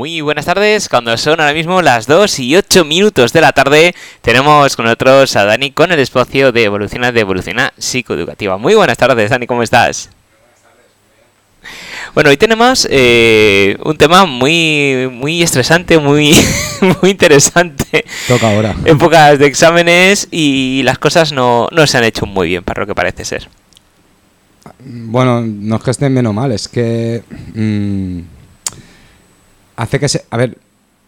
Muy buenas tardes, cuando son ahora mismo las 2 y 8 minutos de la tarde, tenemos con nosotros a Dani con el espacio de Evoluciona de Evoluciona Psicoeducativa. Muy buenas tardes, Dani, ¿cómo estás? Bueno, hoy tenemos eh, un tema muy, muy estresante, muy, muy interesante. Toca ahora. Épocas de exámenes y las cosas no, no se han hecho muy bien, para lo que parece ser. Bueno, no es que estén o mal, es que mm, hace que se... A ver,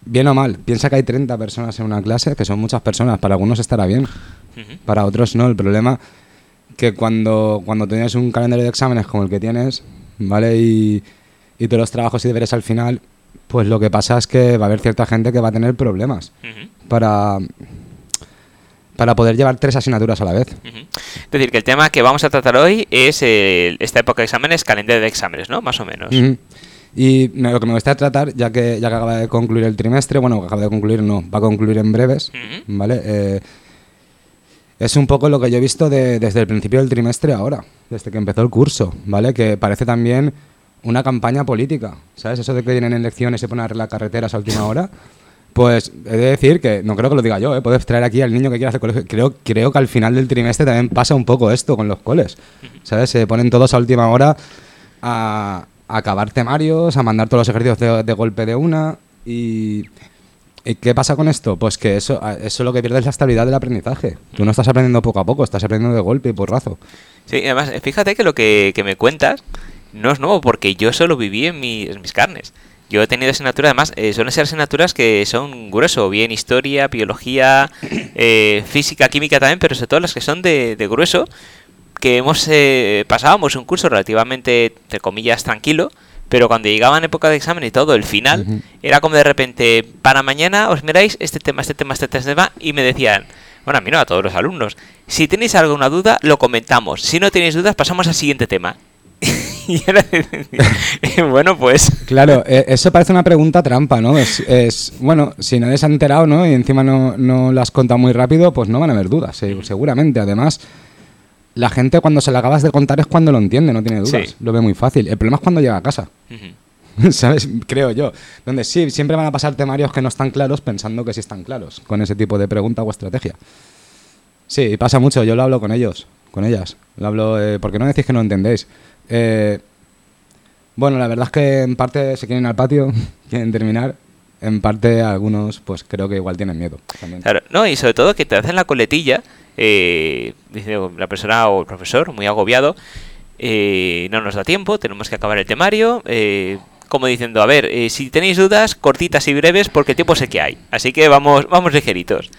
bien o mal, piensa que hay 30 personas en una clase, que son muchas personas, para algunos estará bien, para otros no. El problema que cuando, cuando tienes un calendario de exámenes como el que tienes, ¿vale? Y, y todos los trabajos y deberes al final, pues lo que pasa es que va a haber cierta gente que va a tener problemas para, para poder llevar tres asignaturas a la vez. Es decir, que el tema que vamos a tratar hoy es el- esta época de exámenes, calendario de exámenes, ¿no? Más o menos. Y lo que me gustaría tratar, ya que, ya que acaba de concluir el trimestre, bueno, acaba de concluir, no, va a concluir en breves. ¿vale? Eh, es un poco lo que yo he visto de- desde el principio del trimestre ahora, desde que empezó el curso, ¿vale? Que parece también una campaña política, ¿sabes? Eso de que vienen elecciones y se ponen a arreglar carreteras a última hora. Pues he de decir que, no creo que lo diga yo, ¿eh? puedes traer aquí al niño que quiera hacer colegio. Creo, creo que al final del trimestre también pasa un poco esto con los coles, ¿sabes? Se ponen todos a última hora a, a acabar temarios, a mandar todos los ejercicios de, golpe de una y... ¿Y qué pasa con esto? Pues que eso, eso lo que pierde es la estabilidad del aprendizaje. Tú no estás aprendiendo poco a poco, estás aprendiendo de golpe y porrazo. Sí, además, fíjate que lo que, me cuentas no es nuevo, porque yo eso lo viví en en mis carnes. Yo he tenido asignaturas, además, eh, suelen ser asignaturas que son grueso, bien historia, biología, eh, física, química también, pero sobre todo las que son de, de grueso, que hemos eh, pasábamos un curso relativamente, entre comillas, tranquilo, pero cuando llegaban época de examen y todo, el final, Ujú. era como de repente, para mañana os miráis este tema, este tema, este tema, y me decían, bueno, a mí no, a todos los alumnos, si tenéis alguna duda, lo comentamos, si no tenéis dudas, pasamos al siguiente tema. y era de bueno, pues... Claro, eh, eso parece una pregunta trampa, ¿no? Es, es- bueno, si nadie se ha enterado, ¿no? Y encima no, no lo has contado muy rápido, pues no van a haber dudas, se- seguramente. Además, la gente cuando se la acabas de contar es cuando lo entiende, no tiene dudas. Sí. Lo ve muy fácil. El problema es cuando llega a casa. ¿Sabes? Creo yo. Donde sí, siempre van a pasar temarios que no están claros pensando que sí están claros con ese tipo de pregunta o estrategia. Sí, pasa mucho. Yo lo hablo con ellos, con ellas. Lo hablo eh, porque no decís que no entendéis. Eh, bueno, la verdad es que en parte se quieren ir al patio, quieren terminar. En parte algunos, pues creo que igual tienen miedo. también. Claro, no, y sobre todo que te hacen la coletilla, eh, dice la persona o el profesor, muy agobiado, eh, no nos da tiempo, tenemos que acabar el temario, eh, como diciendo, a ver, si tenéis dudas, cortitas y breves, porque tiempo sé que hay, así que vamos, vamos ligeritos.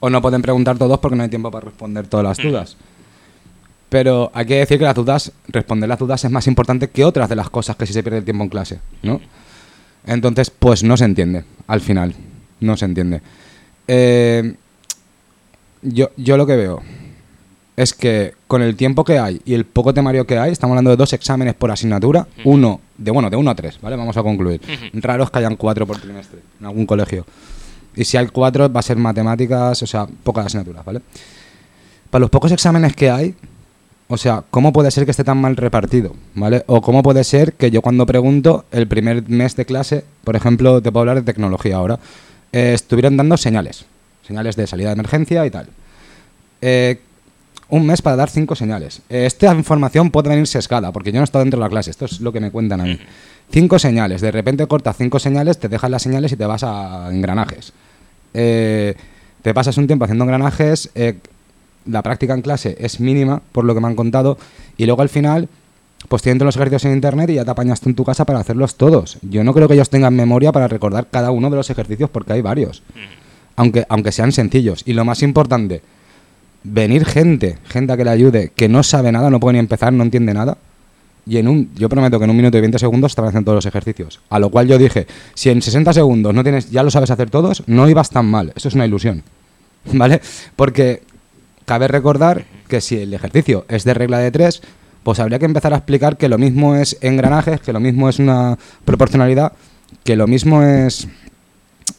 O no pueden preguntar todos porque no hay tiempo para responder todas las Ujú. dudas. Pero hay que decir que las dudas, responder las dudas es más importante que otras de las cosas que si se pierde el tiempo en clase, ¿no? Entonces, pues no se entiende, al final. No se entiende. Eh, yo, yo lo que veo es que con el tiempo que hay y el poco temario que hay, estamos hablando de dos exámenes por asignatura, uno, de bueno, de uno a tres, ¿vale? Vamos a concluir. Ujú. Raro es que hayan cuatro por trimestre en algún colegio. Y si hay cuatro, va a ser matemáticas, o sea, pocas asignaturas, ¿vale? Para los pocos exámenes que hay, o sea, ¿cómo puede ser que esté tan mal repartido? ¿Vale? O cómo puede ser que yo cuando pregunto el primer mes de clase, por ejemplo, te puedo hablar de tecnología ahora, eh, estuvieron dando señales, señales de salida de emergencia y tal. Eh, un mes para dar cinco señales. Eh, esta información puede venir sesgada, porque yo no he estado dentro de la clase, esto es lo que me cuentan a mí. Cinco señales, de repente cortas cinco señales, te dejas las señales y te vas a engranajes. Eh, te pasas un tiempo haciendo engranajes, eh, la práctica en clase es mínima, por lo que me han contado, y luego al final, pues tienen todos los ejercicios en internet y ya te apañas tú en tu casa para hacerlos todos. Yo no creo que ellos tengan memoria para recordar cada uno de los ejercicios porque hay varios, aunque, aunque sean sencillos. Y lo más importante, venir gente, gente a que le ayude, que no sabe nada, no puede ni empezar, no entiende nada. Y en un, yo prometo que en un minuto y 20 segundos estaban haciendo todos los ejercicios. A lo cual yo dije, si en 60 segundos no tienes, ya lo sabes hacer todos, no ibas tan mal. Eso es una ilusión. ¿Vale? Porque cabe recordar que si el ejercicio es de regla de 3, pues habría que empezar a explicar que lo mismo es engranajes, que lo mismo es una proporcionalidad, que lo mismo es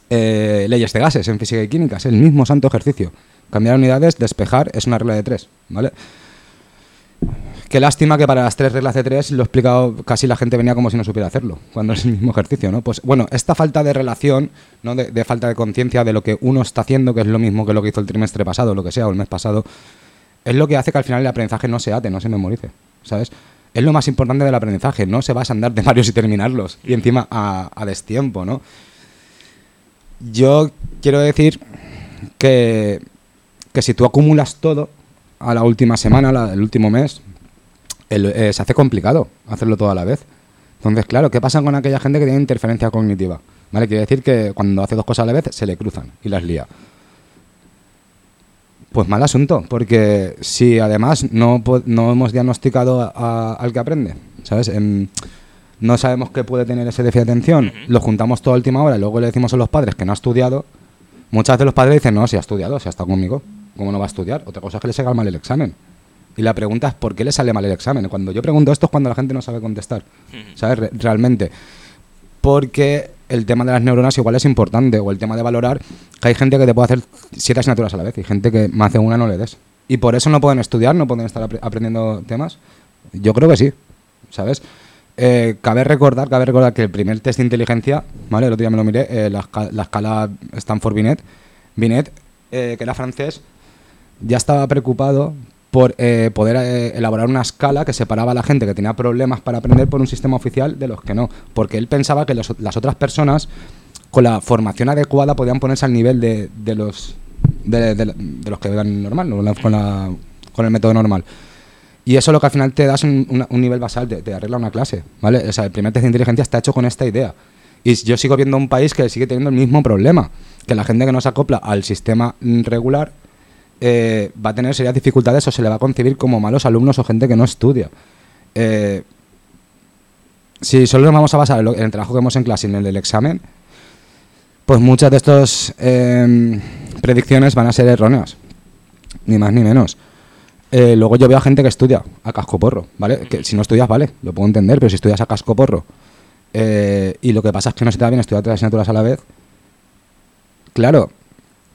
eh, leyes de gases en física y química, es el mismo santo ejercicio. Cambiar unidades, despejar, es una regla de 3, ¿vale? Qué lástima que para las tres reglas de tres lo he explicado, casi la gente venía como si no supiera hacerlo, cuando es el mismo ejercicio, ¿no? Pues bueno, esta falta de relación, ¿no? De, falta de conciencia de lo que uno está haciendo, que es lo mismo que lo que hizo el trimestre pasado, lo que sea, o el mes pasado, es lo que hace que al final el aprendizaje no se ate, no se memorice, ¿sabes? Es lo más importante del aprendizaje, no se va a andar de varios y terminarlos, y encima a, a destiempo, ¿no? Yo quiero decir que, que si tú acumulas todo a la última semana, la- el último mes, eh, se hace complicado hacerlo todo a la vez. Entonces, claro, ¿qué pasa con aquella gente que tiene interferencia cognitiva? ¿Vale? Quiere decir que cuando hace dos cosas a la vez se le cruzan y las lía. Pues mal asunto, porque si además no, no hemos diagnosticado a- al que aprende, ¿sabes? Em, no sabemos que puede tener ese déficit de atención, lo juntamos toda a última hora y luego le decimos a los padres que no ha estudiado, muchas veces los padres dicen, no, si ha estudiado, si ha estado conmigo, ¿cómo no va a estudiar? Otra cosa es que le salga mal el examen. Y la pregunta es, ¿por qué le sale mal el examen? Cuando yo pregunto esto es cuando la gente no sabe contestar, ¿sabes? Re- realmente. Porque el tema de las neuronas igual es importante, o el tema de valorar que hay gente que te puede hacer siete asignaturas a la vez y gente que más de una no le des. Y por eso no pueden estudiar, no pueden estar apre- aprendiendo temas. Yo creo que sí, ¿sabes? Eh, cabe recordar, cabe recordar que el primer test de inteligencia, ¿vale? El otro día me lo miré, eh, la, esca- la escala Stanford-Binet, Binet, eh, que era francés, ya estaba preocupado por eh, poder eh, elaborar una escala que separaba a la gente que tenía problemas para aprender por un sistema oficial de los que no. Porque él pensaba que las otras personas, con la formación adecuada, podían ponerse al nivel de, los de, los que vean normal, con la- con el método normal. Y eso lo que al final te das un, un nivel basal, te, arregla una clase, ¿vale? O sea, el primer test de inteligencia está hecho con esta idea. Y yo sigo viendo un país que sigue teniendo el mismo problema, que la gente que no se acopla al sistema regular eh, va a tener serias dificultades o se le va a concebir como malos alumnos o gente que no estudia. Eh, si solo nos vamos a basar en, el trabajo que hemos en clase y en el examen, pues muchas de estas em, predicciones van a ser erróneas, ni más ni menos. Eh, luego yo veo a gente que estudia a casco porro, ¿vale? Que si no estudias, vale, lo puedo entender, pero si estudias a casco porro eh, y lo que pasa es que no se te da bien estudiar tres asignaturas a la vez, claro,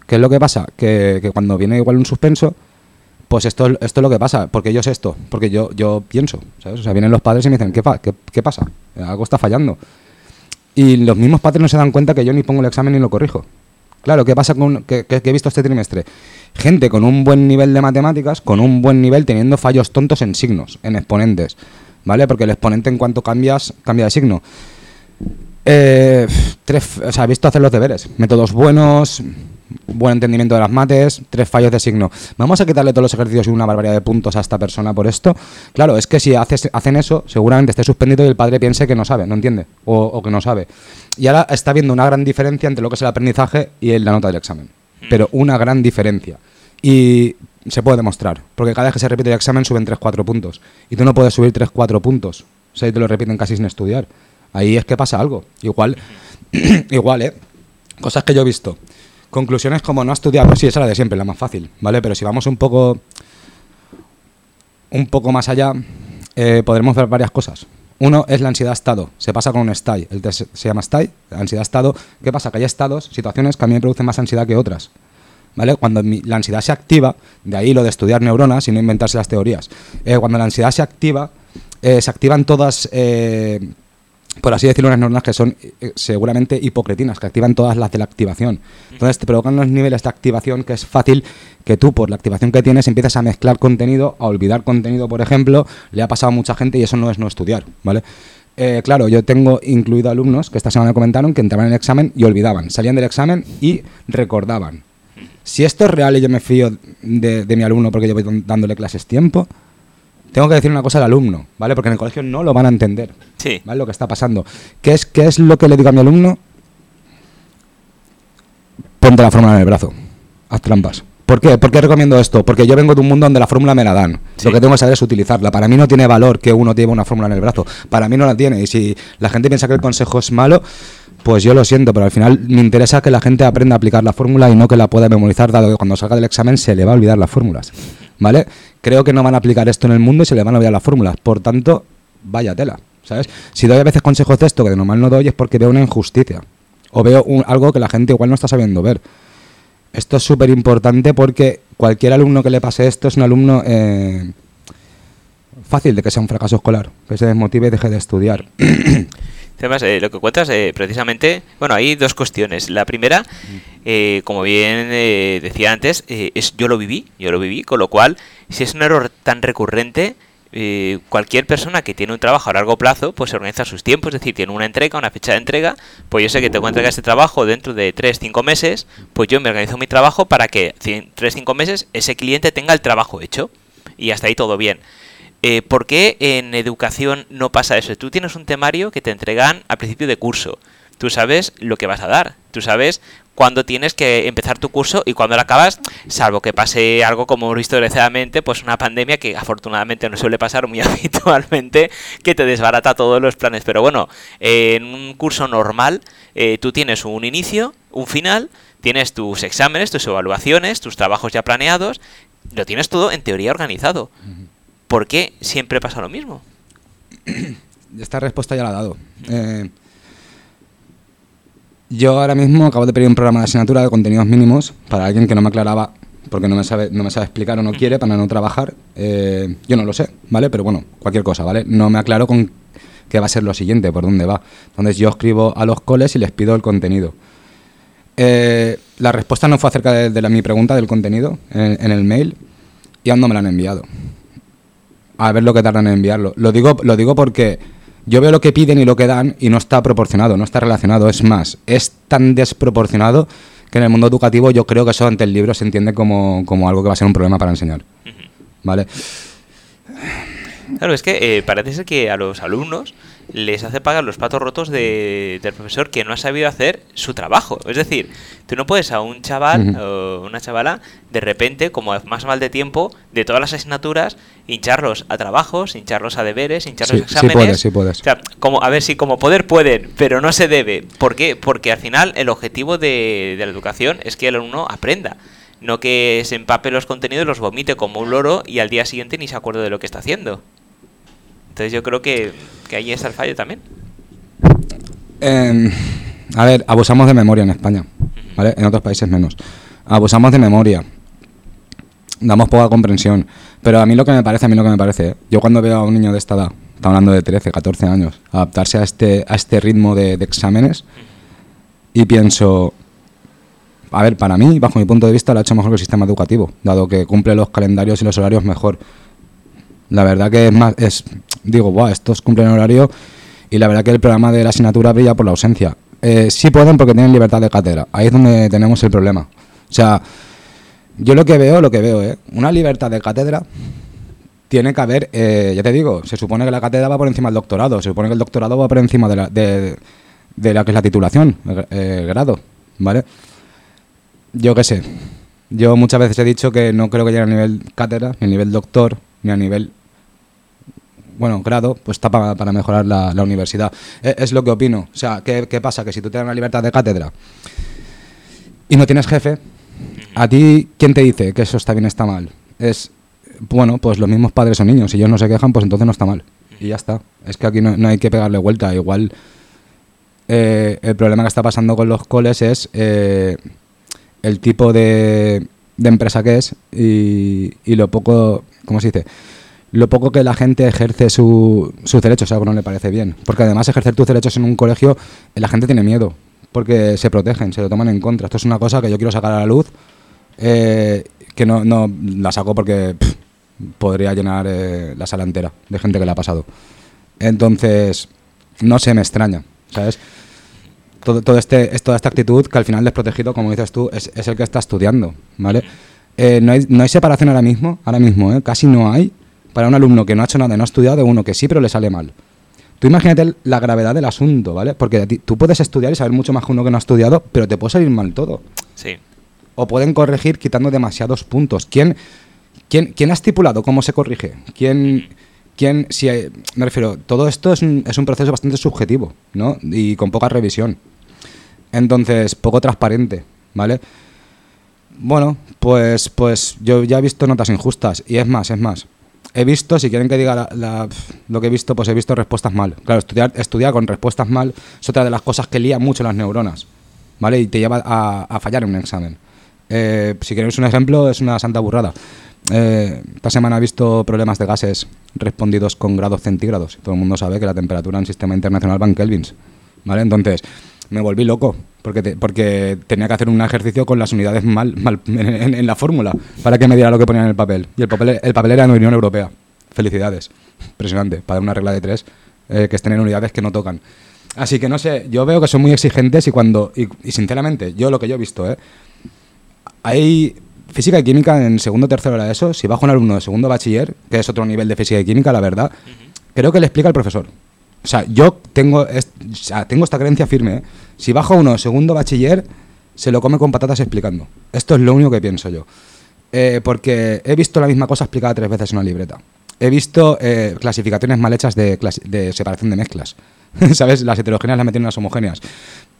¿qué es lo que pasa? Que, que cuando viene igual un suspenso, pues esto, esto es lo que pasa, porque yo sé esto, porque yo, yo pienso, ¿sabes? O sea, vienen los padres y me dicen, ¿qué, qué pasa? Algo está fallando. Y los mismos padres no se dan cuenta que yo ni pongo el examen ni lo corrijo. Claro, ¿qué pasa con que, que- he visto este trimestre? Gente con un buen nivel de matemáticas, con un buen nivel teniendo fallos tontos en signos, en exponentes, ¿vale? Porque el exponente en cuanto cambias, cambia de signo. Eh, tres, o sea, he visto hacer los deberes, métodos buenos, buen entendimiento de las mates, tres fallos de signo. Vamos a quitarle todos los ejercicios y una barbaridad de puntos a esta persona por esto. Claro, es que si haces, hacen eso, seguramente esté suspendido y el padre piense que no sabe, no entiende, o, o que no sabe. Y ahora está viendo una gran diferencia entre lo que es el aprendizaje y la nota del examen. Pero una gran diferencia. Y se puede demostrar, porque cada vez que se repite el examen suben 3-4 puntos. Y tú no puedes subir 3-4 puntos. O sea, y te lo repiten casi sin estudiar. Ahí es que pasa algo. Igual, igual, ¿eh? Cosas que yo he visto. Conclusiones como no ha estudiado, sí, esa es la de siempre, la más fácil, ¿vale? Pero si vamos un poco un poco más allá, eh, podremos ver varias cosas. Uno es la ansiedad-estado. Se pasa con un STAI. El test se llama STAI, ansiedad-estado. ¿Qué pasa? Que hay estados, situaciones que a mí me producen más ansiedad que otras. ¿Vale? Cuando la ansiedad se activa, de ahí lo de estudiar neuronas y no inventarse las teorías. Eh, cuando la ansiedad se activa, eh, se activan todas, por así decirlo, unas neuronas que son eh, seguramente hipocretinas, que activan todas las de la activación. Entonces te provocan unos niveles de activación que es fácil que tú, por la activación que tienes, empieces a mezclar contenido, a olvidar contenido, por ejemplo. Le ha pasado a mucha gente y eso no es no estudiar, ¿vale? Eh, claro, yo tengo incluido alumnos que esta semana comentaron que entraban en el examen y olvidaban, salían del examen y recordaban. Si esto es real y yo me fío de, de mi alumno porque yo voy dándole clases tiempo, tengo que decir una cosa al alumno, ¿vale? Porque en el colegio no lo van a entender. Sí. ¿Vale? Lo que está pasando. ¿Qué es, ¿Qué es lo que le digo a mi alumno? Ponte la fórmula en el brazo. Haz trampas. ¿Por qué? ¿Por qué recomiendo esto? Porque yo vengo de un mundo donde la fórmula me la dan. Sí. Lo que tengo que saber es utilizarla. Para mí no tiene valor que uno lleve una fórmula en el brazo. Para mí no la tiene. Y si la gente piensa que el consejo es malo, pues yo lo siento. Pero al final me interesa que la gente aprenda a aplicar la fórmula y no que la pueda memorizar, dado que cuando salga del examen se le va a olvidar las fórmulas. ¿Vale? Creo que no van a aplicar esto en el mundo y se le van a olvidar las fórmulas. Por tanto, vaya tela. ¿Sabes? Si doy a veces consejos de esto que de normal no doy es porque veo una injusticia. O veo un- algo que la gente igual no está sabiendo ver. Esto es súper importante porque cualquier alumno que le pase esto es un alumno eh, fácil de que sea un fracaso escolar, que se desmotive y deje de estudiar. Además, eh, lo que cuentas, eh, precisamente, bueno, hay dos cuestiones. La primera, eh, como bien eh, decía antes, eh, es yo lo viví, yo lo viví, con lo cual, si es un error tan recurrente, eh, cualquier persona que tiene un trabajo a largo plazo, pues se organiza sus tiempos, es decir, tiene una entrega, una fecha de entrega, pues yo sé que tengo que entregar este trabajo dentro de 3-5 meses, pues yo me organizo mi trabajo para que 3-5 meses ese cliente tenga el trabajo hecho y hasta ahí todo bien. Eh, ¿Por qué en educación no pasa eso? Tú tienes un temario que te entregan al principio de curso. Tú sabes lo que vas a dar. Tú sabes cuándo tienes que empezar tu curso y cuándo lo acabas, salvo que pase algo como hemos visto desgraciadamente, pues una pandemia que afortunadamente no suele pasar muy habitualmente, que te desbarata todos los planes. Pero bueno, en un curso normal eh, tú tienes un inicio, un final, tienes tus exámenes, tus evaluaciones, tus trabajos ya planeados, lo tienes todo en teoría organizado. ¿Por qué siempre pasa lo mismo? Esta respuesta ya la he dado. Eh, yo ahora mismo acabo de pedir un programa de asignatura de contenidos mínimos para alguien que no me aclaraba porque no me sabe, no me sabe explicar o no quiere para no trabajar. Eh, yo no lo sé, ¿vale? Pero bueno, cualquier cosa, ¿vale? No me aclaro con qué va a ser lo siguiente, por dónde va. Entonces yo escribo a los coles y les pido el contenido. Eh, la respuesta no fue acerca de, de la- mi pregunta del contenido en, en el mail y aún no me la han enviado. A ver lo que tardan en enviarlo. Lo digo, lo digo porque yo veo lo que piden y lo que dan y no está proporcionado, no está relacionado. Es más, es tan desproporcionado que en el mundo educativo yo creo que eso ante el libro se entiende como, como algo que va a ser un problema para enseñar. ¿Vale? Claro, es que eh, parece ser que a los alumnos les hace pagar los patos rotos de- del profesor que no ha sabido hacer su trabajo. Es decir, tú no puedes a un chaval o una chavala de repente, como más mal de tiempo, de todas las asignaturas, hincharlos a trabajos, hincharlos a deberes, hincharlos Sí, a sí exámenes. puedes, sí puedes. O sea, como, a ver si como poder pueden, pero no se debe. ¿Por qué? Porque al final el objetivo de, de la educación es que el alumno aprenda. No que se empape los contenidos, los vomite como un loro y al día siguiente ni se acuerde de lo que está haciendo. Entonces yo creo que, que ahí está el fallo también. Eh, a ver, abusamos de memoria en España, ¿vale? En otros países menos. Abusamos de memoria. Damos poca comprensión. Pero a mí lo que me parece, a mí lo que me parece, ¿eh? yo cuando veo a un niño de esta edad, está hablando de 13, 14 años, adaptarse a este, a este ritmo de, de exámenes y pienso, a ver, para mí, bajo mi punto de vista, lo ha hecho mejor que el sistema educativo, dado que cumple los calendarios y los horarios mejor. La verdad que es más, es, digo, Buah, estos cumplen horario y la verdad que el programa de la asignatura brilla por la ausencia. Eh, sí pueden porque tienen libertad de cátedra, ahí es donde tenemos el problema. O sea, yo lo que veo, lo que veo, ¿eh? una libertad de cátedra tiene que haber, eh, ya te digo, se supone que la cátedra va por encima del doctorado, se supone que el doctorado va por encima de la, de, de la que es la titulación, el, el grado, ¿vale? Yo qué sé, yo muchas veces he dicho que no creo que llegue a nivel cátedra, ni a nivel doctor, ni a nivel, bueno, grado, pues está para, para mejorar la, la universidad. Es, es lo que opino. O sea, ¿qué, qué pasa? Que si tú tienes una libertad de cátedra y no tienes jefe, ¿a ti quién te dice que eso está bien está mal? Es, bueno, pues los mismos padres o niños. Si ellos no se quejan, pues entonces no está mal. Y ya está. Es que aquí no, no hay que pegarle vuelta. Igual eh, el problema que está pasando con los coles es eh, el tipo de, de empresa que es y, y lo poco, ¿cómo se dice? Lo poco que la gente ejerce su, sus derechos, algo no le parece bien. Porque además ejercer tus derechos en un colegio, eh, la gente tiene miedo, porque se protegen, se lo toman en contra. Esto es una cosa que yo quiero sacar a la luz, eh, que no, no la saco porque podría llenar eh, la sala entera de gente que le ha pasado. Entonces, no se me extraña, ¿sabes? Todo, todo este, es toda esta actitud que al final desprotegido, como dices tú, es, el que está estudiando, ¿vale? No, hay, no hay separación ahora mismo, ahora mismo, casi no hay, para un alumno que no ha hecho nada y no ha estudiado uno que sí, pero le sale mal. Tú imagínate la gravedad del asunto, ¿vale? Porque tú puedes estudiar y saber mucho más que uno que no ha estudiado, pero te puede salir mal todo. Sí. O pueden corregir quitando demasiados puntos. ¿Quién, quién, quién ha estipulado cómo se corrige? ¿Quién, quién si hay- me refiero, todo esto es un, es un proceso bastante subjetivo, ¿no? Y con poca revisión. Entonces, poco transparente, ¿vale? Bueno, pues, pues yo ya he visto notas injustas. Y es más, es más. He visto, si quieren que diga lo que he visto, pues he visto respuestas mal. Claro, estudiar, con respuestas mal es otra de las cosas que lía mucho las neuronas, ¿vale? Y te lleva a, a fallar en un examen. Eh, si queréis un ejemplo, es una santa burrada. eh, esta semana he visto problemas de gases respondidos con grados centígrados. Todo el mundo sabe que la temperatura en el sistema internacional va en kelvins. ¿Vale? Entonces, me volví loco porque, porque tenía que hacer un ejercicio con las unidades mal, mal en, la fórmula para que me diera lo que ponía en el papel. Y el papel, el papel era en la Unión Europea. Felicidades. Impresionante. Para una regla de tres eh, que estén en unidades que no tocan. Así que no sé, yo veo que son muy exigentes y cuando. Y, sinceramente, yo lo que yo he visto, ¿eh? Hay física y química en segundo tercero de eso. Si bajo un alumno de segundo bachiller, que es otro nivel de física y química, la verdad, creo que le explica al profesor. O sea, yo tengo, tengo esta creencia firme. ¿eh? Si bajo uno segundo bachiller, se lo come con patatas explicando. Esto es lo único que pienso yo. Eh, porque he visto la misma cosa explicada tres veces en una libreta. He visto eh, clasificaciones mal hechas de, de separación de mezclas. ¿Sabes? Las heterogéneas las meten en las homogéneas.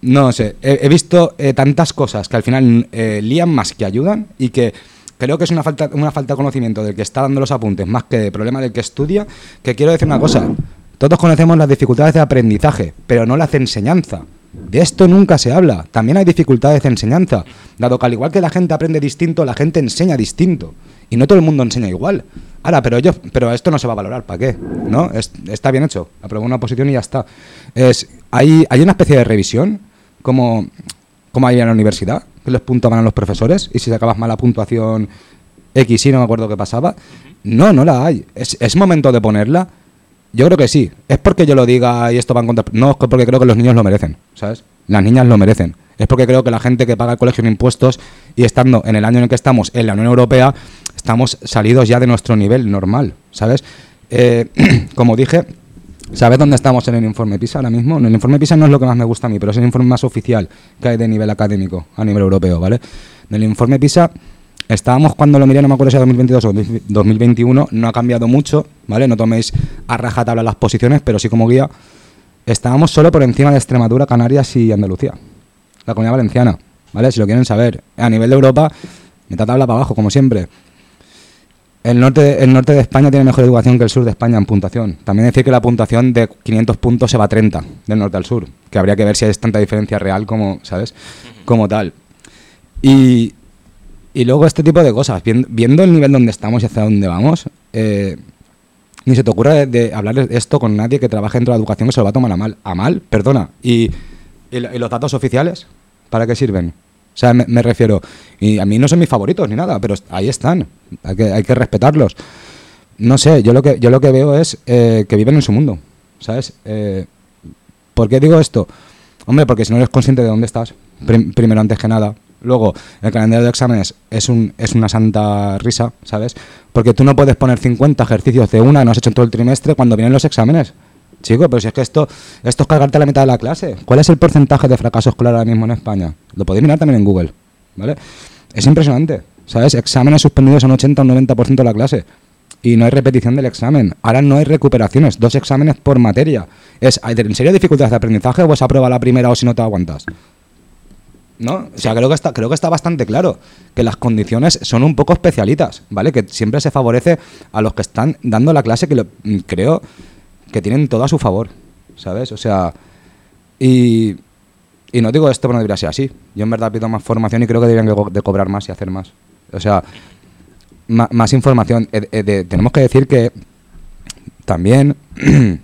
No sé, he, visto eh, tantas cosas que al final eh, lían más que ayudan y que creo que es una falta, una falta de conocimiento del que está dando los apuntes más que de problema del que estudia, que quiero decir una cosa, todos conocemos las dificultades de aprendizaje, pero no las de enseñanza. De esto nunca se habla. También hay dificultades de enseñanza, dado que al igual que la gente aprende distinto, la gente enseña distinto. Y no todo el mundo enseña igual. Ahora, pero yo, pero esto no se va a valorar, ¿para qué? ¿No? está bien hecho. Aprobó una posición y ya está. Es, hay, hay una especie de revisión, como, como hay en la universidad, que les puntuaban a los profesores, y si sacabas mala puntuación X y no me acuerdo qué pasaba. No, no la hay. ¿Es, ¿Es momento de ponerla? Yo creo que sí. Es porque yo lo diga y esto va en contra. No, es porque creo que los niños lo merecen, ¿sabes? Las niñas lo merecen. Es porque creo que la gente que paga el colegio en impuestos y estando en el año en el que estamos en la Unión Europea, estamos salidos ya de nuestro nivel normal, ¿sabes? Eh, como dije, ¿sabes dónde estamos en el informe PISA ahora mismo? El informe PISA no es lo que más me gusta a mí, pero es el informe más oficial que hay de nivel académico a nivel europeo, ¿vale? En el informe PISA estábamos cuando lo miré, no me acuerdo si era 2022 o 2021, no ha cambiado mucho, ¿vale? No toméis a rajatabla las posiciones, pero sí como guía. Estábamos solo por encima de Extremadura, Canarias y Andalucía, la comunidad valenciana, ¿vale? Si lo quieren saber. A nivel de Europa, mitad tabla para abajo, como siempre. El norte, el norte de España tiene mejor educación que el sur de España en puntuación. También decir que la puntuación de 500 puntos se va a 30 del norte al sur, que habría que ver si hay tanta diferencia real como, ¿sabes? Como tal. Y, luego este tipo de cosas, viendo, el nivel donde estamos y hacia dónde vamos, eh, ni se te ocurra de, hablar de esto con nadie que trabaje dentro de la educación que se lo va a tomar a mal. A mal, perdona. ¿Y, y los datos oficiales? ¿Para qué sirven? O sea, me, refiero, y a mí no son mis favoritos ni nada, pero ahí están, hay que, hay que respetarlos. No sé, yo lo que, yo lo que veo es eh, que viven en su mundo, ¿sabes? Eh, ¿Por qué digo esto? Hombre, porque si no eres consciente de dónde estás, primero antes que nada. Luego, el calendario de exámenes es, un, es una santa risa, ¿sabes? Porque tú no puedes poner 50 ejercicios de una que no has hecho en todo el trimestre cuando vienen los exámenes. Chico, pero si es que esto, esto es cargarte la mitad de la clase. ¿Cuál es el porcentaje de fracaso escolar ahora mismo en España? Lo podéis mirar también en Google, ¿vale? Es impresionante, ¿sabes? Exámenes suspendidos en 80 o 90% de la clase. Y no hay repetición del examen. Ahora no hay recuperaciones, dos exámenes por materia. Es, ¿en serio dificultades de aprendizaje o a prueba la primera o si no te aguantas? ¿No? O sea, creo que está, creo que está bastante claro que las condiciones son un poco especialitas, ¿vale? Que siempre se favorece a los que están dando la clase, que lo, creo que tienen todo a su favor, ¿sabes? O sea, y, y no digo esto, pero no debería ser así. Yo en verdad pido más formación y creo que deberían de cobrar más y hacer más. O sea, más, información. Eh, tenemos que decir que también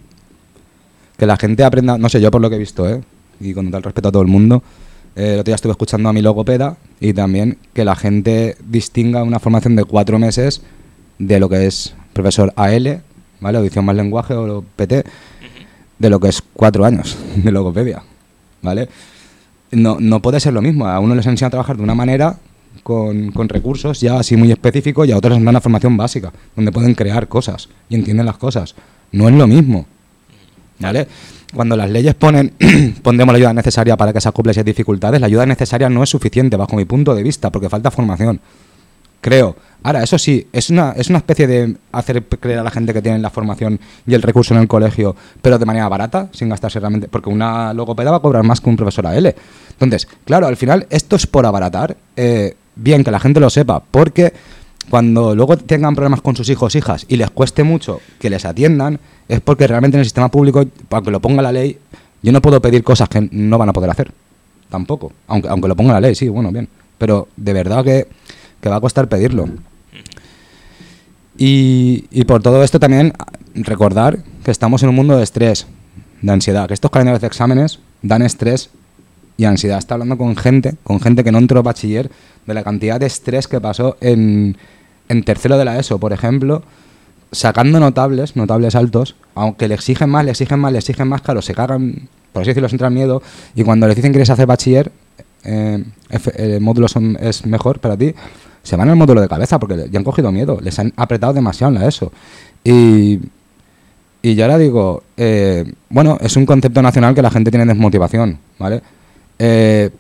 que la gente aprenda, no sé, yo por lo que he visto, ¿eh? y con tal respeto a todo el mundo, eh, el otro día estuve escuchando a mi logopeda y también que la gente distinga una formación de cuatro meses de lo que es profesor AL ¿vale? Audición más lenguaje o PT, de lo que es cuatro años de logopedia, ¿vale? No, no puede ser lo mismo. A uno les enseña a trabajar de una manera con, con, recursos ya así muy específicos y a otros les dan una formación básica, donde pueden crear cosas y entienden las cosas. No es lo mismo. ¿Vale? Cuando las leyes ponen, pondremos la ayuda necesaria para que se acople esas dificultades, la ayuda necesaria no es suficiente bajo mi punto de vista, porque falta formación. Creo. Ahora, eso sí, es una, es una especie de hacer creer a la gente que tiene la formación y el recurso en el colegio, pero de manera barata, sin gastarse realmente, porque una logopeda va a cobrar más que un profesor AL. Entonces, claro, al final esto es por abaratar, eh, bien que la gente lo sepa, porque cuando luego tengan problemas con sus hijos hijas y les cueste mucho que les atiendan, es porque realmente en el sistema público, aunque lo ponga la ley, yo no puedo pedir cosas que no van a poder hacer. Tampoco. Aunque, aunque lo ponga la ley, sí, bueno, bien. Pero de verdad que, que va a costar pedirlo. Y, y por todo esto también recordar que estamos en un mundo de estrés, de ansiedad, que estos calendarios de exámenes dan estrés y ansiedad. Está hablando con gente, con gente que no entró bachiller, de la cantidad de estrés que pasó en, en tercero de la ESO, por ejemplo, sacando notables, notables altos, aunque le exigen más, le exigen más, le exigen más, claro, se cagan, por así decirlo, se entran miedo, y cuando les dicen que quieres hacer bachiller, eh, el módulo es mejor para ti, se van al módulo de cabeza porque ya han cogido miedo, les han apretado demasiado en la ESO. Y, y yo ahora digo, eh, bueno, es un concepto nacional que la gente tiene desmotivación, ¿vale? Eh,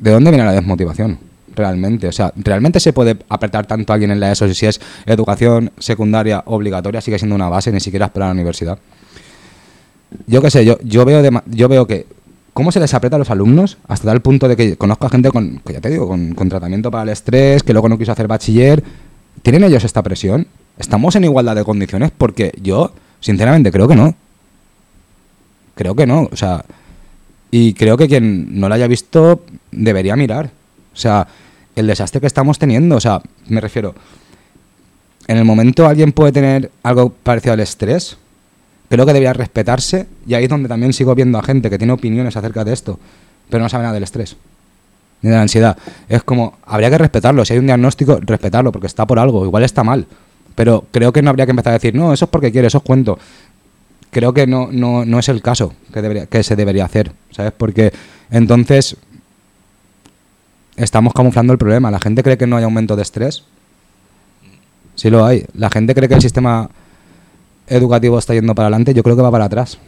¿De dónde viene la desmotivación? Realmente, o sea, ¿realmente se puede apretar tanto a alguien en la ESO si es educación secundaria obligatoria, sigue siendo una base, ni siquiera es para la universidad? Yo qué sé, yo, yo, veo yo veo que cómo se les aprieta a los alumnos hasta tal punto de que conozco a gente con, que ya te digo, con, con tratamiento para el estrés, que luego no quiso hacer bachiller. ¿Tienen ellos esta presión? ¿Estamos en igualdad de condiciones? Porque yo, sinceramente, creo que no. Creo que no, o sea, y creo que quien no lo haya visto debería mirar. O sea, el desastre que estamos teniendo, o sea, me refiero, en el momento alguien puede tener algo parecido al estrés, creo que debería respetarse y ahí es donde también sigo viendo a gente que tiene opiniones acerca de esto, pero no sabe nada del estrés ni de la ansiedad. Es como, habría que respetarlo, si hay un diagnóstico, respetarlo, porque está por algo, igual está mal, pero creo que no habría que empezar a decir, no, eso es porque quiere, eso es cuento. Creo que no, no, no es el caso que, debería, que se debería hacer, ¿sabes? Porque entonces estamos camuflando el problema. La gente cree que no hay aumento de estrés. Sí lo hay. La gente cree que el sistema educativo está yendo para adelante. Yo creo que va para atrás.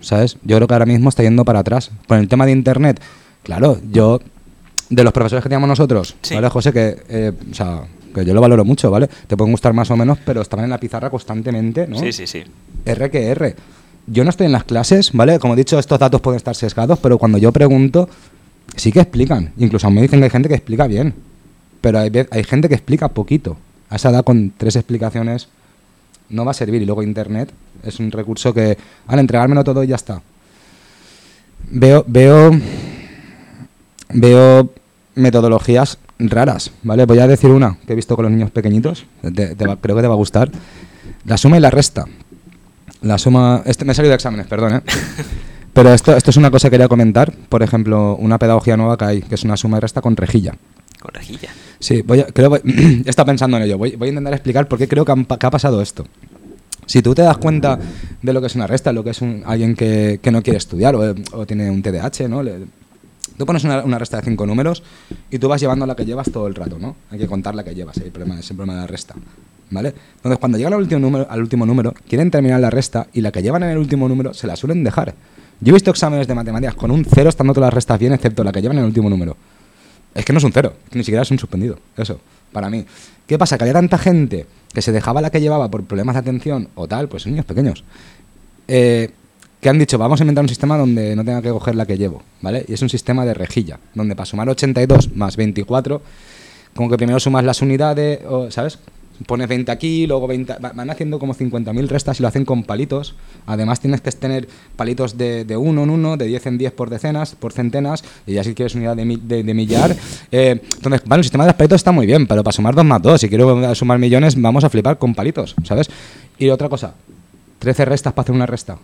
¿Sabes? Yo creo que ahora mismo está yendo para atrás. Con el tema de Internet, claro, yo, de los profesores que teníamos nosotros, Sí. ¿vale, José? Que, eh, o sea, que yo lo valoro mucho, ¿vale? Te pueden gustar más o menos, pero estaban en la pizarra constantemente, ¿no? Sí, sí, sí. R que R. Yo no estoy en las clases, ¿vale? Como he dicho, estos datos pueden estar sesgados, pero cuando yo pregunto, sí que explican. Incluso me dicen que hay gente que explica bien, pero hay gente que explica poquito. A esa edad, con tres explicaciones, no va a servir. Y luego Internet es un recurso que, al entregármelo todo, y ya está. Veo, veo, veo metodologías raras, ¿vale? Voy a decir una que he visto con los niños pequeñitos, te- te va- creo que te va a gustar. La suma y la resta. La suma. Este, me he salido de exámenes, perdón, ¿eh? Pero esto, esto es una cosa que quería comentar. Por ejemplo, una pedagogía nueva que hay, que es una suma y resta con rejilla. Con rejilla. Sí, voy a, creo, voy- estado pensando en ello. Voy, voy a intentar explicar por qué creo que, han pa- que ha pasado esto. Si tú te das cuenta de lo que es una resta, lo que es un, alguien que, que no quiere estudiar o, o tiene un TDAH, ¿no? Le- tú pones una, resta de cinco números y tú vas llevando la que llevas todo el rato, ¿no? Hay que contar la que llevas, el problema es el problema de la resta, ¿vale? Entonces, cuando llegan al último, número, al último número, quieren terminar la resta y la que llevan en el último número se la suelen dejar. Yo he visto exámenes de matemáticas con un cero estando todas las restas bien, excepto la que llevan en el último número. Es que no es un cero, ni siquiera es un suspendido. Eso, para mí. ¿Qué pasa? Que había tanta gente que se dejaba la que llevaba por problemas de atención o tal, pues niños pequeños, eh, que han dicho, vamos a inventar un sistema donde no tenga que coger la que llevo, ¿vale? Y es un sistema de rejilla, donde para sumar 82 más 24, como que primero sumas las unidades, ¿sabes? Pones 20 aquí, luego 20... va- Van haciendo como 50.000 restas y lo hacen con palitos. Además tienes que tener palitos de, de 1 en 1, de 10 en 10 por decenas, por centenas, y ya si quieres unidad de, mi- de, de millar. eh, entonces, vale, el sistema de los palitos está muy bien, pero para sumar 2 más 2, si quiero sumar millones, vamos a flipar con palitos, ¿sabes? Y otra cosa, 13 restas para hacer una resta.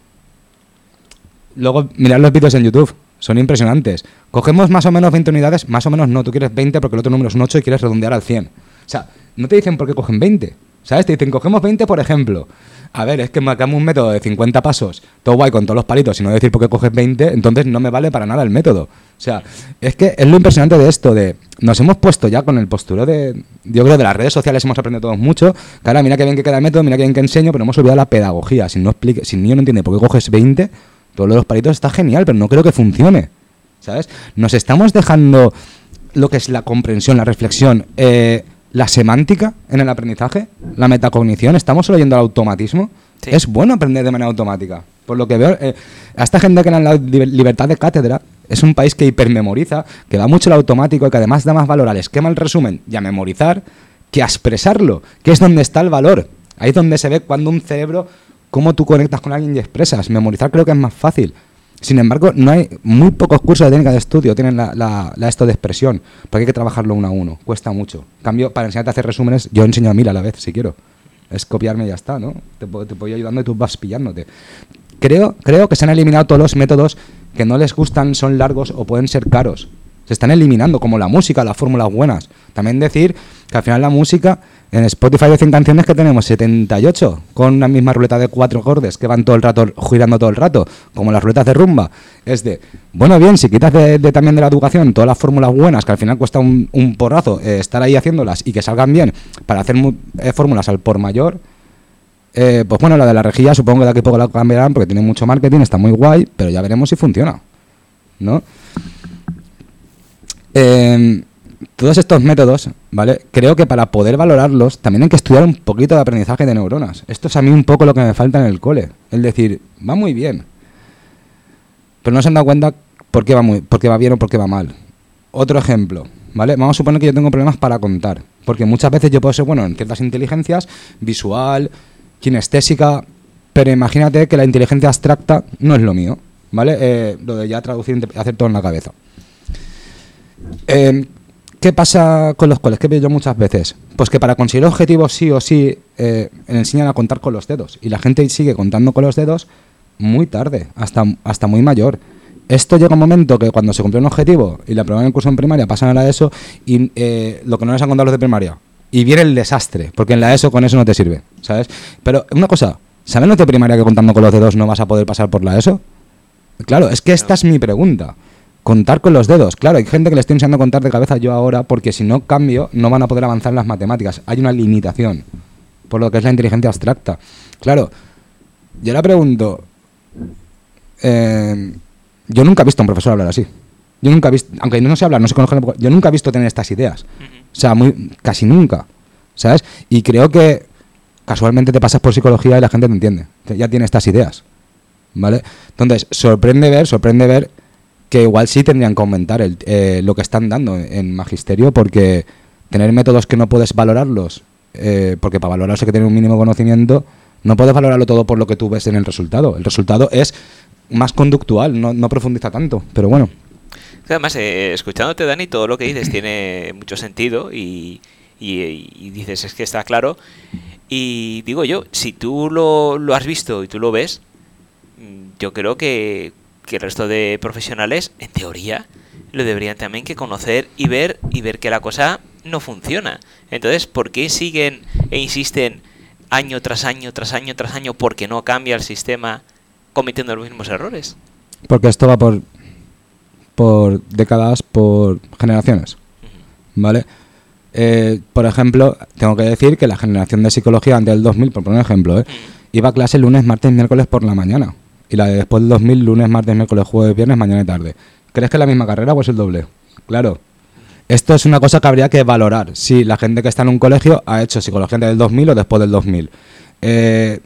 Luego, mirad los vídeos en YouTube. Son impresionantes. Cogemos más o menos 20 unidades, más o menos no. Tú quieres 20 porque el otro número es un 8 y quieres redondear al 100. O sea, no te dicen por qué cogen 20. ¿Sabes? Te dicen, cogemos 20, por ejemplo. A ver, es que marcamos un método de 50 pasos, todo guay con todos los palitos, y no decir por qué coges 20, entonces no me vale para nada el método. O sea, es que es lo impresionante de esto, de nos hemos puesto ya con el posturo de, yo creo de las redes sociales hemos aprendido todos mucho, ahora mira que bien que queda el método, mira que bien que enseño, pero hemos olvidado la pedagogía. Si no explique, si el niño no entiende por qué coges 20, todo lo de los palitos está genial, pero no creo que funcione. ¿Sabes? Nos estamos dejando lo que es la comprensión, la reflexión, eh, la semántica en el aprendizaje, la metacognición. Estamos solo yendo al automatismo. Sí. Es bueno aprender de manera automática. Por lo que veo, eh, a esta gente que le han dado liber- libertad de cátedra, es un país que hipermemoriza, que va mucho al automático y que además da más valor al esquema, al resumen y a memorizar que a expresarlo, que es donde está el valor. Ahí es donde se ve cuando un cerebro, cómo tú conectas con alguien y expresas. Memorizar creo que es más fácil. Sin embargo, no hay muy pocos cursos de técnica de estudio tienen la, la- esto de expresión, porque hay que trabajarlo uno a uno, cuesta mucho. Cambio, para enseñarte a hacer resúmenes, yo enseño a mil a la vez, si quiero. Es copiarme y ya está, ¿no? Te, te voy ayudando y tú vas pillándote. Creo, creo que se han eliminado todos los métodos que no les gustan, son largos o pueden ser caros. Se están eliminando, como la música, las fórmulas buenas. También decir que al final la música, en Spotify de 100 canciones que tenemos 78, con una misma ruleta de cuatro acordes que van todo el rato girando todo el rato, como las ruletas de rumba. Es de, bueno, bien, si quitas de, también de la educación todas las fórmulas buenas, que al final cuesta un, porrazo eh, estar ahí haciéndolas y que salgan bien, para hacer eh, fórmulas al por mayor, eh, pues bueno, la de la rejilla supongo que de aquí a poco la cambiarán porque tiene mucho marketing, está muy guay, pero ya veremos si funciona. ¿No? Eh, todos estos métodos, ¿vale? Creo que para poder valorarlos también hay que estudiar un poquito de aprendizaje de neuronas. Esto es a mí un poco lo que me falta en el cole. Es decir, va muy bien. Pero no se han dado cuenta por qué va, muy, por qué va bien o por qué va mal. Otro ejemplo, ¿vale? Vamos a suponer que yo tengo problemas para contar. Porque muchas veces yo puedo ser bueno en ciertas inteligencias, visual, kinestésica, pero imagínate que la inteligencia abstracta no es lo mío, ¿vale? Eh, lo de ya traducir hacer todo en la cabeza. Eh, ¿Qué pasa con los coles? ¿Qué veo yo muchas veces? Pues que para conseguir objetivos sí o sí eh, enseñan a contar con los dedos. Y la gente sigue contando con los dedos muy tarde, hasta, hasta muy mayor. Esto llega un momento que cuando se cumple un objetivo y la prueba en el curso en primaria pasan a la ESO y eh, lo que no les han contado los de primaria. Y viene el desastre, porque en la ESO con eso no te sirve, ¿sabes? Pero una cosa, ¿saben los de primaria que contando con los dedos no vas a poder pasar por la ESO? Claro, es que esta es mi pregunta. Contar con los dedos. Claro, hay gente que le estoy enseñando a contar de cabeza yo ahora porque si no cambio no van a poder avanzar en las matemáticas. Hay una limitación por lo que es la inteligencia abstracta. Claro, yo le pregunto, eh, yo nunca he visto a un profesor hablar así. Yo nunca he visto, aunque no sé hablar, no se conozco, yo nunca he visto tener estas ideas. O sea, muy, casi nunca. ¿Sabes? Y creo que casualmente te pasas por psicología y la gente te entiende. Ya tiene estas ideas. ¿Vale? Entonces, sorprende ver, sorprende ver que igual sí tendrían que aumentar el, eh, lo que están dando en magisterio porque tener métodos que no puedes valorarlos, eh, porque para valorarse hay que tener un mínimo conocimiento, no puedes valorarlo todo por lo que tú ves en el resultado. El resultado es más conductual, no, profundiza tanto, pero bueno. Además, eh, escuchándote, Dani, todo lo que dices tiene mucho sentido y, y- y dices, es que está claro. Y digo yo, si tú lo, lo has visto y tú lo ves, mm, yo creo que, que el resto de profesionales, en teoría, lo deberían también que conocer y ver y ver que la cosa no funciona. Entonces, ¿por qué siguen e insisten año tras año, tras año, tras año, porque no cambia el sistema cometiendo los mismos errores? Porque esto va por, por décadas, por generaciones. ¿Vale? Eh, por ejemplo, tengo que decir que la generación de psicología antes del 2000, por poner un ejemplo, ¿eh? iba a clase lunes, martes, miércoles por la mañana. Y la de después del 2000, lunes, martes, miércoles, jueves, viernes, mañana y tarde. ¿Crees que es la misma carrera o es el doble? Claro. Esto es una cosa que habría que valorar. Si la gente que está en un colegio ha hecho psicología antes del 2000 o después del 2000. Eh,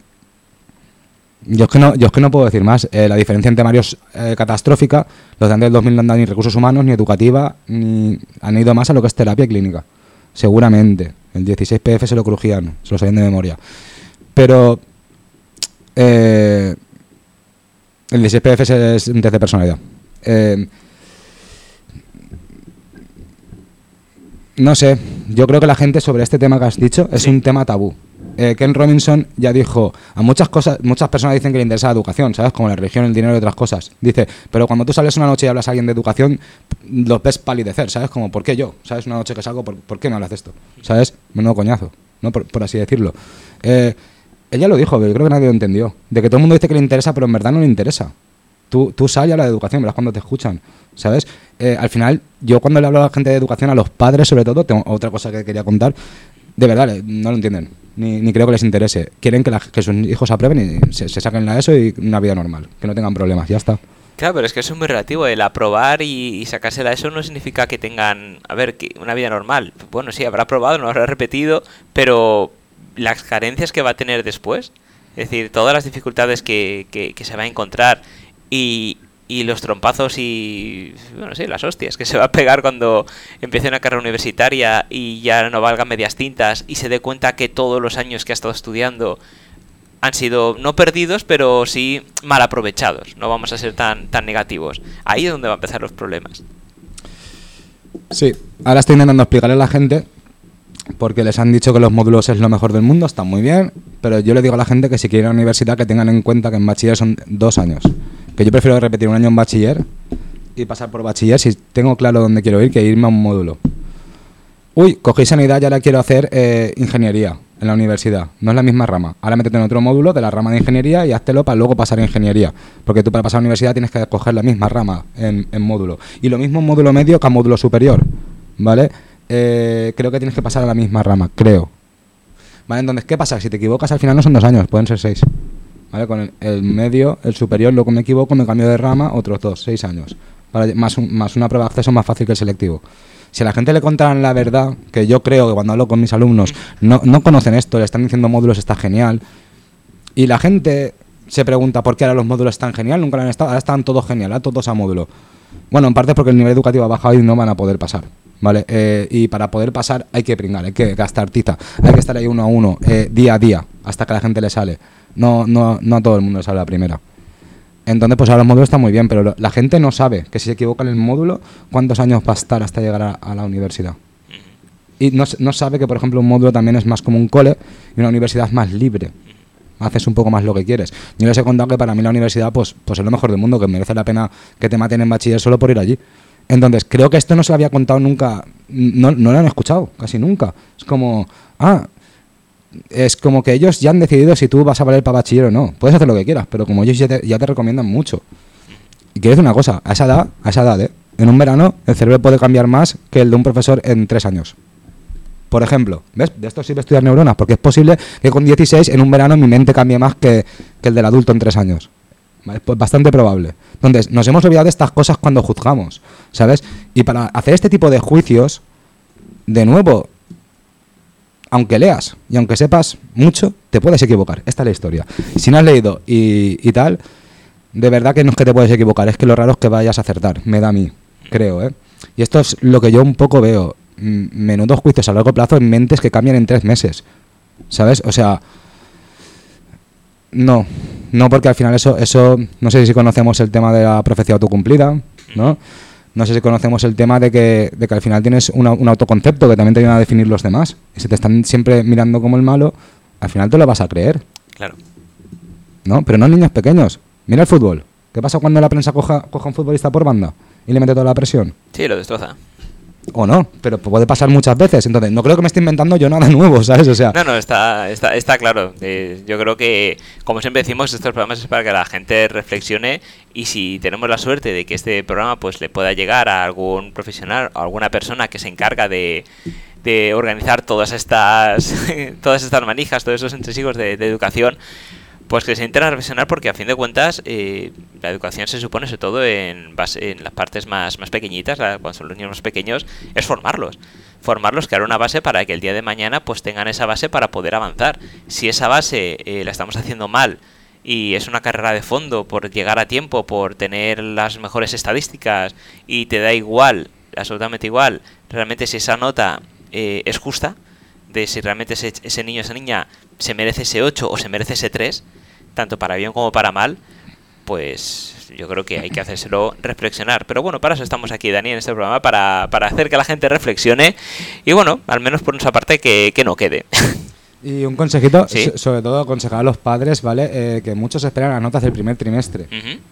yo es que no, yo es que no puedo decir más. Eh, la diferencia en temario es eh, catastrófica. Los de antes del 2000 no han dado ni recursos humanos, ni educativa, ni han ido más a lo que es terapia clínica. Seguramente. El 16 PF se lo crujían, se lo sabían de memoria. Pero eh, el 16 PF es, un test de personalidad. Eh, no sé, yo creo que la gente sobre este tema que has dicho es un tema tabú. Eh, Ken Robinson ya dijo, a muchas cosas, muchas personas dicen que le interesa la educación, ¿sabes? Como la religión, el dinero y otras cosas. Dice, pero cuando tú sales una noche y hablas a alguien de educación, los ves palidecer, ¿sabes? Como, ¿por qué yo? ¿Sabes? Una noche que salgo, ¿por, ¿por qué me hablas de esto? ¿Sabes? Menudo coñazo, ¿no? Por, por así decirlo. Eh, ella lo dijo, pero yo creo que nadie lo entendió. De que todo el mundo dice que le interesa, pero en verdad no le interesa. Tú, tú sal y habla de educación, verás cuando te escuchan, ¿sabes? Eh, al final, yo cuando le hablo a la gente de educación, a los padres sobre todo, tengo otra cosa que quería contar, de verdad, eh, no lo entienden, ni, creo que les interese. Quieren que, la- sus hijos aprueben y se, saquen la ESO y una vida normal, que no tengan problemas, ya está. Claro, pero es que eso es muy relativo. El aprobar y, y sacársela eso no significa que tengan, a ver, que una vida normal. Bueno, sí, habrá aprobado, no habrá repetido, pero las carencias que va a tener después, es decir, todas las dificultades que, que- que se va a encontrar y, y los trompazos y, bueno, sí, las hostias que se va a pegar cuando empiece una carrera universitaria y ya no valga medias tintas y se dé cuenta que todos los años que ha estado estudiando han sido no perdidos, pero sí mal aprovechados. No vamos a ser tan, tan negativos. Ahí es donde van a empezar los problemas. Sí, ahora estoy intentando explicarle a la gente porque les han dicho que los módulos es lo mejor del mundo, está muy bien, pero yo le digo a la gente que si quieren ir a la universidad que tengan en cuenta que en bachiller son dos años. Que yo prefiero repetir un año en bachiller y pasar por bachiller si tengo claro dónde quiero ir que irme a un módulo. Uy, cogí sanidad y ahora quiero hacer eh, ingeniería en la universidad. No es la misma rama. Ahora métete en otro módulo de la rama de ingeniería y háztelo para luego pasar a ingeniería. Porque tú para pasar a la universidad tienes que coger la misma rama en, en módulo. Y lo mismo en módulo medio que a módulo superior. ¿Vale? Eh, creo que tienes que pasar a la misma rama, creo. ¿Vale? Entonces, ¿qué pasa? Si te equivocas al final no son dos años, pueden ser seis. ¿Vale? Con el, el medio, el superior, luego me equivoco, me cambio de rama, otros dos, seis años. Para, más, un- más una prueba de acceso más fácil que el selectivo. Si a la gente le contaran la verdad, que yo creo que cuando hablo con mis alumnos no, no conocen esto, le están diciendo módulos está genial, y la gente se pregunta por qué ahora los módulos están genial, nunca lo han estado, ahora están todos genial, ahora todos a módulo. Bueno, en parte porque el nivel educativo ha bajado y no van a poder pasar, ¿vale? Eh, y para poder pasar hay que pringar, hay que gastar tiza, hay que estar ahí uno a uno, eh, día a día, hasta que la gente le sale. No, no, no a todo el mundo le sale la primera. Entonces, pues ahora los módulos están muy bien, pero la gente no sabe que si se equivoca en el módulo, cuántos años va a estar hasta llegar a, la universidad. Y no, no sabe que, por ejemplo, un módulo también es más como un cole y una universidad es más libre. Haces un poco más lo que quieres. Yo les he contado que para mí la universidad pues, pues es lo mejor del mundo, que merece la pena que te maten en bachiller solo por ir allí. Entonces, creo que esto no se lo había contado nunca, no, no lo han escuchado, casi nunca. Es como, ah, es como que ellos ya han decidido si tú vas a valer para bachiller o no. Puedes hacer lo que quieras, pero como ellos ya te, recomiendan mucho. Y quiero decir una cosa, a esa edad, a esa edad, ¿eh? en un verano, el cerebro puede cambiar más que el de un profesor en tres años. Por ejemplo, ¿ves? De esto sirve estudiar neuronas, porque es posible que con 16 en un verano mi mente cambie más que, que el del adulto en tres años. Pues bastante probable. Entonces, nos hemos olvidado de estas cosas cuando juzgamos, ¿sabes? Y para hacer este tipo de juicios, de nuevo, aunque leas y aunque sepas mucho, te puedes equivocar. Esta es la historia. Si no has leído y, y tal, de verdad que no es que te puedes equivocar, es que lo raro es que vayas a acertar. Me da a mí, creo, ¿eh? Y esto es lo que yo un poco veo. Menudos juicios a largo plazo en mentes que cambian en tres meses. ¿Sabes? O sea, no, no porque al final eso, eso, no sé si conocemos el tema de la profecía autocumplida, ¿no? No sé si conocemos el tema de que, de que al final tienes una- un autoconcepto que también te viene a definir los demás. Y si te están siempre mirando como el malo, al final te lo vas a creer, Claro. ¿no? Pero no niños pequeños. Mira el fútbol. ¿Qué pasa cuando la prensa coja, coja a un futbolista por banda y le mete toda la presión? Sí, lo destroza. O no, pero puede pasar muchas veces. Entonces, no creo que me esté inventando yo nada nuevo, ¿sabes? O sea, No, no, está, está, está claro. Eh, yo creo que, como siempre decimos, estos programas es para que la gente reflexione y si tenemos la suerte de que este programa pues le pueda llegar a algún profesional o alguna persona que se encarga de, de organizar todas estas todas estas manijas, todos esos entresijos de, de educación, pues que se intenten a reflexionar porque a fin de cuentas eh, la educación se supone sobre todo en, base, en las partes más, más pequeñitas, cuando son los niños más pequeños, es formarlos. Formarlos, crear una base para que el día de mañana pues tengan esa base para poder avanzar. Si esa base eh, la estamos haciendo mal y es una carrera de fondo por llegar a tiempo, por tener las mejores estadísticas y te da igual, absolutamente igual, realmente si esa nota eh, es justa, de si realmente ese, ese niño o esa niña se merece ese 8 o se merece ese 3, tanto para bien como para mal, pues yo creo que hay que hacérselo reflexionar. Pero bueno, para eso estamos aquí, Dani, en este programa, para, para hacer que la gente reflexione y bueno, al menos por nuestra parte que, que no quede. Y un consejito, Sí. sobre todo aconsejar a los padres, ¿vale? Eh, que muchos esperan las notas del primer trimestre.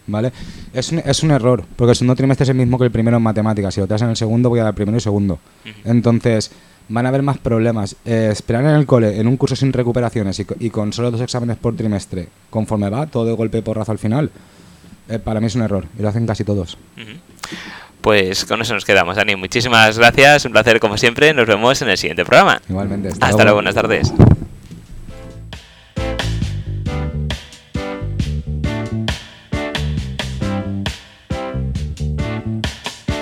¿vale? Es un, es un error, porque el segundo trimestre es el mismo que el primero en matemáticas. Si lo traes en el segundo, voy a dar primero y segundo. Entonces, van a haber más problemas. Eh, esperar en el cole, en un curso sin recuperaciones y, y con solo dos exámenes por trimestre, conforme va, todo de golpe porrazo al final, eh, para mí es un error. Y lo hacen casi todos. Pues con eso nos quedamos, Dani. Muchísimas gracias, un placer como siempre. Nos vemos en el siguiente programa. Igualmente. Hasta luego, buenas tardes.